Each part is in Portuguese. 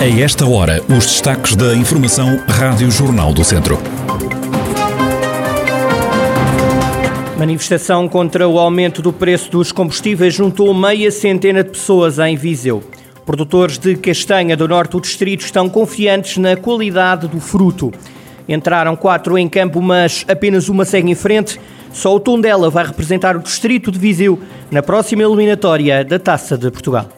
A esta hora, os destaques da Informação Rádio Jornal do Centro. Manifestação contra o aumento do preço dos combustíveis juntou meia centena de pessoas em Viseu. Produtores de castanha do norte do distrito estão confiantes na qualidade do fruto. Entraram quatro em campo, mas apenas uma segue em frente. Só o Tondela vai representar o distrito de Viseu na próxima eliminatória da Taça de Portugal.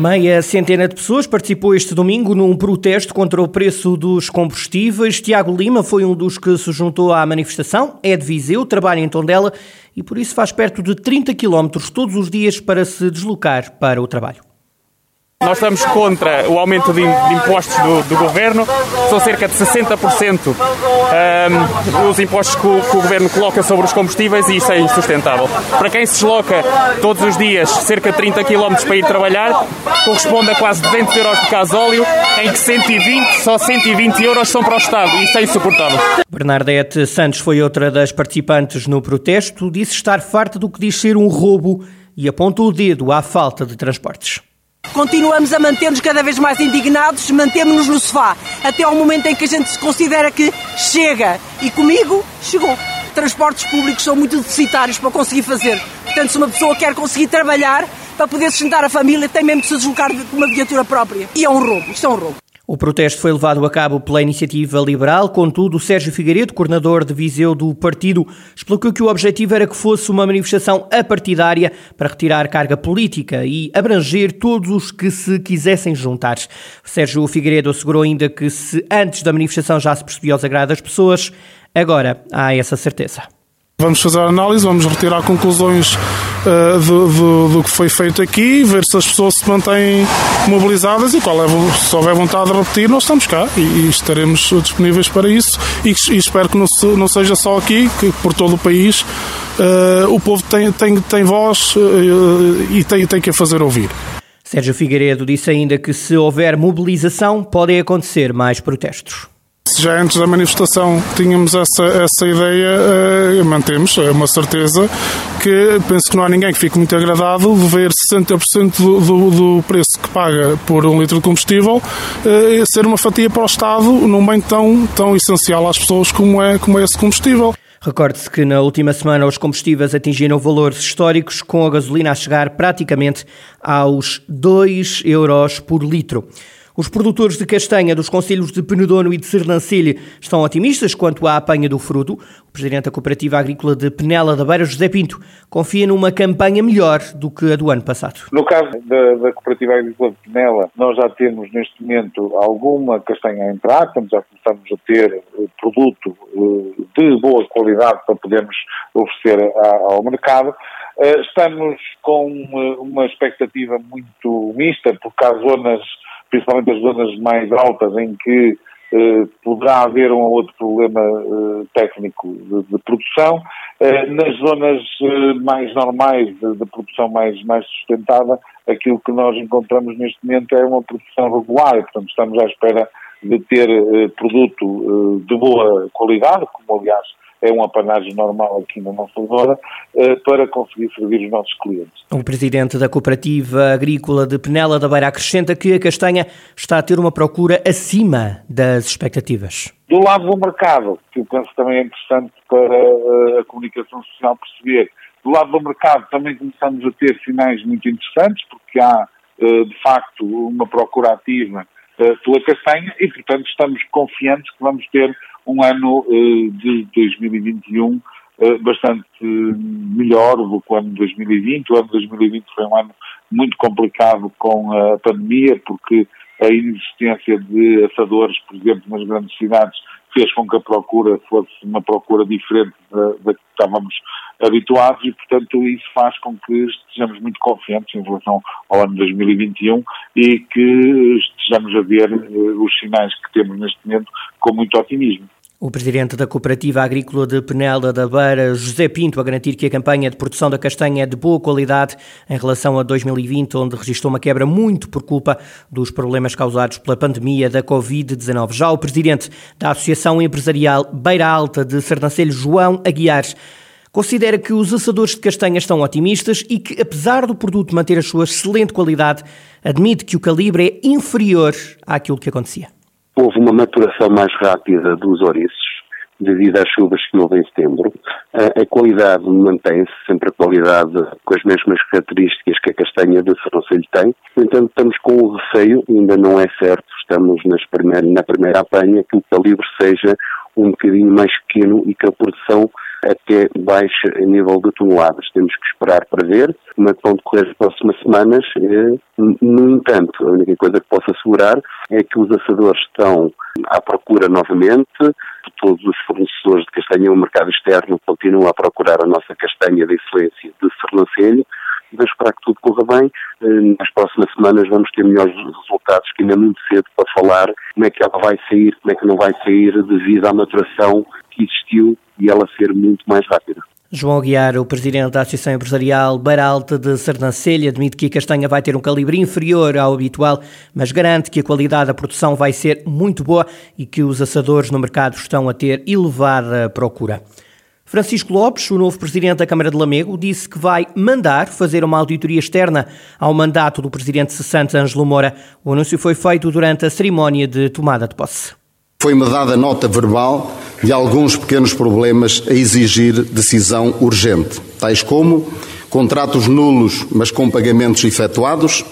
Meia centena de pessoas participou este domingo num protesto contra o preço dos combustíveis. Tiago Lima foi um dos que se juntou à manifestação, é de Viseu, trabalha em Tondela e por isso faz perto de 30 quilómetros todos os dias para se deslocar para o trabalho. Nós estamos contra o aumento de impostos do, do governo, são cerca de 60% um, os impostos que o, que o, governo coloca sobre os combustíveis e isso é insustentável. Para quem se desloca todos os dias cerca de 30 km para ir trabalhar, corresponde a quase 200 euros de gasóleo, em que 120, só 120 euros são para o Estado e isso é insuportável. Bernadette Santos foi outra das participantes no protesto, disse estar farta do que diz ser um roubo e apontou o dedo à falta de transportes. Continuamos a manter-nos cada vez mais indignados, mantemos-nos no sofá, até ao momento em que a gente se considera que chega. E comigo, chegou. Transportes públicos são muito deficitários para conseguir fazer. Portanto, se uma pessoa quer conseguir trabalhar para poder sustentar a família, tem mesmo de se deslocar com uma viatura própria. E é um roubo, isto é um roubo. O protesto foi levado a cabo pela iniciativa liberal, contudo, Sérgio Figueiredo, coordenador de Viseu do partido, explicou que o objetivo era que fosse uma manifestação apartidária para retirar carga política e abranger todos os que se quisessem juntar. Sérgio Figueiredo assegurou ainda que se antes da manifestação já se percebia os agrados das pessoas, agora há essa certeza. Vamos fazer a análise, vamos retirar conclusões uh, do, do, do, que foi feito aqui, ver se as pessoas se mantêm mobilizadas e qual é, se houver vontade de repetir, nós estamos cá e, e estaremos disponíveis para isso e, e, espero que não, não seja só aqui, que por todo o país uh, o povo tem, tem, tem voz uh, e tem, tem que a fazer ouvir. Sérgio Figueiredo disse ainda que se houver mobilização podem acontecer mais protestos. Já antes da manifestação tínhamos essa, essa ideia, uh, mantemos, é uma certeza que penso que não há ninguém que fique muito agradado de ver 60% do, do, do, preço que paga por um litro de combustível uh, ser uma fatia para o Estado num bem tão, tão essencial às pessoas como é, como é esse combustível. Recorde-se que na última semana os combustíveis atingiram valores históricos, com a gasolina a chegar praticamente aos 2 euros por litro. Os produtores de castanha dos conselhos de Penedono e de Sernancelho estão otimistas quanto à apanha do fruto. O presidente da Cooperativa Agrícola de Penela da Beira, José Pinto, confia numa campanha melhor do que a do ano passado. No caso da, da Cooperativa Agrícola de Penela, nós já temos neste momento alguma castanha a entrar, já começamos a ter eh, produto eh, de boa qualidade para podermos oferecer ao mercado. Eh, estamos com uma expectativa muito mista, porque há zonas principalmente as zonas mais altas em que eh, poderá haver um ou outro problema eh, técnico de, de produção. Eh, nas zonas eh, mais normais de, de, produção mais, mais sustentada, aquilo que nós encontramos neste momento é uma produção regular portanto, estamos à espera de ter eh, produto eh, de boa qualidade, como aliás é um apanagem normal aqui na nossa zona, eh, para conseguir servir os nossos clientes. O presidente da Cooperativa Agrícola de Penela da Beira acrescenta que a castanha está a ter uma procura acima das expectativas. Do lado do mercado, que eu penso também é interessante para eh, a comunicação social perceber, do lado do mercado também começamos a ter sinais muito interessantes, porque há eh, de facto uma procura ativa pela castanha e, portanto, estamos confiantes que vamos ter um ano eh, de 2021 eh, bastante melhor do que o ano de 2020. O ano de 2020 foi um ano muito complicado com a pandemia, porque a inexistência de assadores, por exemplo, nas grandes cidades, fez com que a procura fosse uma procura diferente da, da que estávamos habituados e, portanto, isso faz com que estejamos muito confiantes em relação ao ano 2021 e que estejamos a ver uh, os sinais que temos neste momento com muito otimismo. O presidente da Cooperativa Agrícola de Penela da Beira, José Pinto, a garantir que a campanha de produção da castanha é de boa qualidade em relação a 2020, onde registrou uma quebra muito por culpa dos problemas causados pela pandemia da Covid-19. Já o presidente da Associação Empresarial Beira Alta de Sernancelho, João Aguiar, considera que os assadores de castanha estão otimistas e que, apesar do produto manter a sua excelente qualidade, admite que o calibre é inferior àquilo que acontecia houve uma maturação mais rápida dos ouriços devido às chuvas que houve em setembro. A, a qualidade mantém-se, sempre a qualidade com as mesmas características que a castanha de Serrancelho tem. No entanto, estamos com o receio, ainda não é certo, estamos nas na primeira apanha, que o calibre seja um bocadinho mais pequeno e que a produção até baixe a nível de toneladas. Temos que esperar para ver como é que vão decorrer as próximas semanas. Eh, no entanto, a única coisa que posso assegurar é que os assadores estão à procura novamente, todos os fornecedores de castanha no mercado externo continuam a procurar a nossa castanha de excelência de Sernancelho, Vamos esperar que tudo corra bem. Eh, nas próximas semanas vamos ter melhores resultados, que ainda é muito cedo para falar como é que ela vai sair, como é que não vai sair devido à maturação que existiu e ela ser muito mais rápida. João Guiar, o presidente da Associação Empresarial Baralta de Sernancelha, admite que a castanha vai ter um calibre inferior ao habitual, mas garante que a qualidade da produção vai ser muito boa e que os assadores no mercado estão a ter elevada procura. Francisco Lopes, o novo presidente da Câmara de Lamego, disse que vai mandar fazer uma auditoria externa ao mandato do presidente cessante Ângelo Moura. O anúncio foi feito durante a cerimónia de tomada de posse. Foi-me dada nota verbal de alguns pequenos problemas a exigir decisão urgente, tais como contratos nulos, mas com pagamentos efetuados,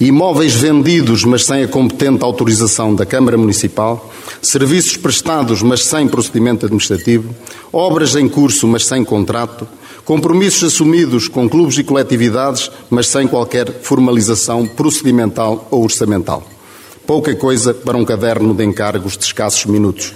imóveis vendidos, mas sem a competente autorização da Câmara Municipal, serviços prestados, mas sem procedimento administrativo, obras em curso, mas sem contrato, compromissos assumidos com clubes e coletividades, mas sem qualquer formalização procedimental ou orçamental. Pouca coisa para um caderno de encargos de escassos minutos.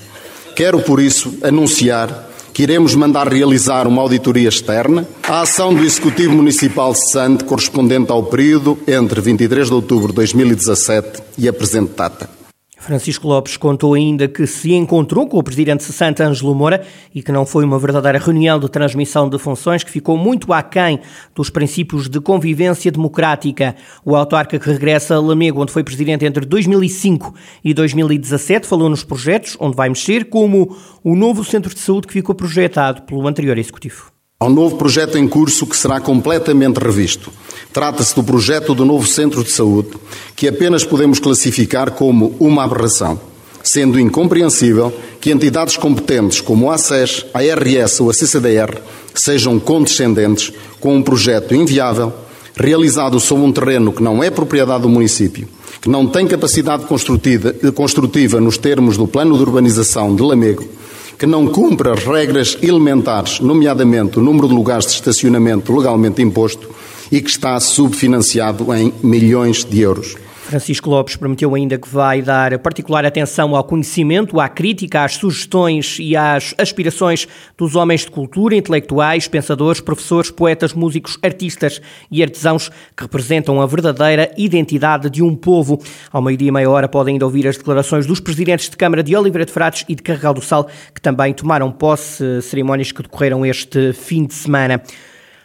Quero, por isso, anunciar que iremos mandar realizar uma auditoria externa à ação do Executivo Municipal cessante correspondente ao período entre 23 de outubro de 2017 e a presente data. Francisco Lopes contou ainda que se encontrou com o presidente cessante Ângelo Moura e que não foi uma verdadeira reunião de transmissão de funções que ficou muito aquém dos princípios de convivência democrática. O autarca que regressa a Lamego, onde foi presidente entre 2005 e 2017, falou nos projetos onde vai mexer, como o novo centro de saúde que ficou projetado pelo anterior executivo ao novo projeto em curso que será completamente revisto. Trata-se do projeto do novo Centro de Saúde, que apenas podemos classificar como uma aberração, sendo incompreensível que entidades competentes como a ACES, a ARS ou a CCDR sejam condescendentes com um projeto inviável, realizado sobre um terreno que não é propriedade do município, que não tem capacidade construtiva nos termos do plano de urbanização de Lamego que não cumpre as regras elementares, nomeadamente o número de lugares de estacionamento legalmente imposto e que está subfinanciado em milhões de euros. Francisco Lopes prometeu ainda que vai dar particular atenção ao conhecimento, à crítica, às sugestões e às aspirações dos homens de cultura, intelectuais, pensadores, professores, poetas, músicos, artistas e artesãos que representam a verdadeira identidade de um povo. Ao meio-dia e meia hora podem ainda ouvir as declarações dos presidentes de Câmara de Oliveira de Frades e de Carregal do Sal, que também tomaram posse, cerimónias que decorreram este fim de semana.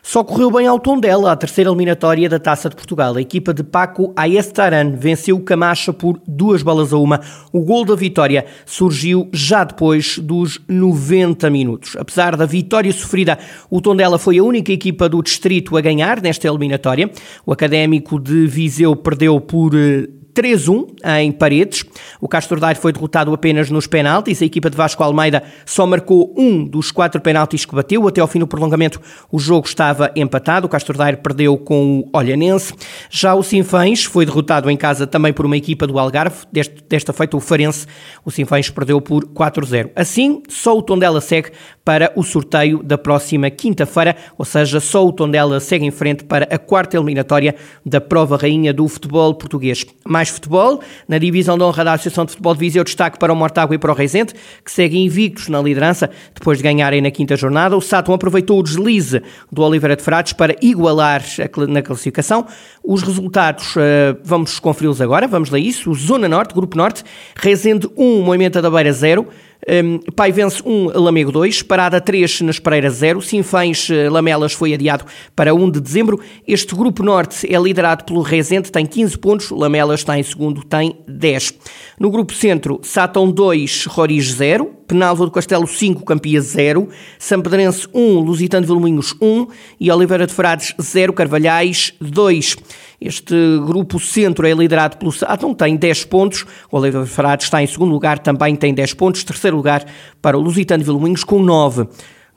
Só correu bem ao tom dela a terceira eliminatória da Taça de Portugal. A equipa de Paco Ayestaran venceu o Camacha por duas balas a uma. O gol da vitória surgiu já depois dos 90 minutos. Apesar da vitória sofrida, o Tondela foi a única equipa do distrito a ganhar nesta eliminatória. O Académico de Viseu perdeu por eh, 3-1 em Paredes. O Castro Daire foi derrotado apenas nos penaltis. A equipa de Vasco Almeida só marcou um dos quatro penaltis que bateu. Até ao fim do prolongamento, o jogo estava empatado. O Castro Daire perdeu com o Olhanense. Já o Sinfães foi derrotado em casa também por uma equipa do Algarve. Deste, desta feita, o Farense. O Sinfães perdeu por 4-0. Assim, só o Tondela segue para o sorteio da próxima quinta-feira, ou seja, só o Tondela segue em frente para a quarta eliminatória da prova rainha do futebol português. Mais futebol, na divisão de honra da Associação de Futebol de Viseu, destaque para o Mortágua e para o Reisente, que seguem invictos na liderança depois de ganharem na quinta jornada. O Sátão aproveitou o deslize do Oliveira de Frades para igualar na classificação. Os resultados, eh, vamos conferi-los agora, vamos ler isso. O Zona Norte, Grupo Norte, Reisende 1, Moimenta da Beira 0, Um, Pai vence 1, um, Lamego 2, Parada 3, nas Pereira 0, Sinfães uh, Lamelas foi adiado para 1 de dezembro. Este grupo norte é liderado pelo Rezende, tem 15 pontos, Lamelas está em segundo, tem 10. No grupo centro, Sátão 2, Roriz 0, Penalva do Castelo 5, Campia 0, Sampedrense 1, Lusitano de Vilmoinhos 1 e Oliveira de Frades 0, Carvalhais 2. Este grupo centro é liderado pelo Sátão, tem 10 pontos. O Oliveira de Frades está em segundo lugar, também tem 10 pontos. Terceiro lugar para o Lusitano de Vilmoinhos com 9.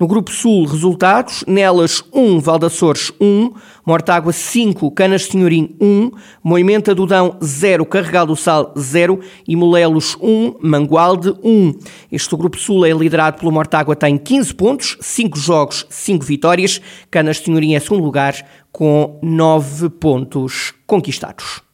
No Grupo Sul, resultados: Nelas 1, Valdaçores 1, Mortágua 5, Canas Senhorim 1, Moimenta do Dão 0, Carregal do Sal 0 e Molelos 1, Mangualde 1. Este Grupo Sul é liderado pelo Mortágua, tem 15 pontos, 5 jogos, 5 vitórias. Canas Senhorim é segundo lugar com 9 pontos conquistados.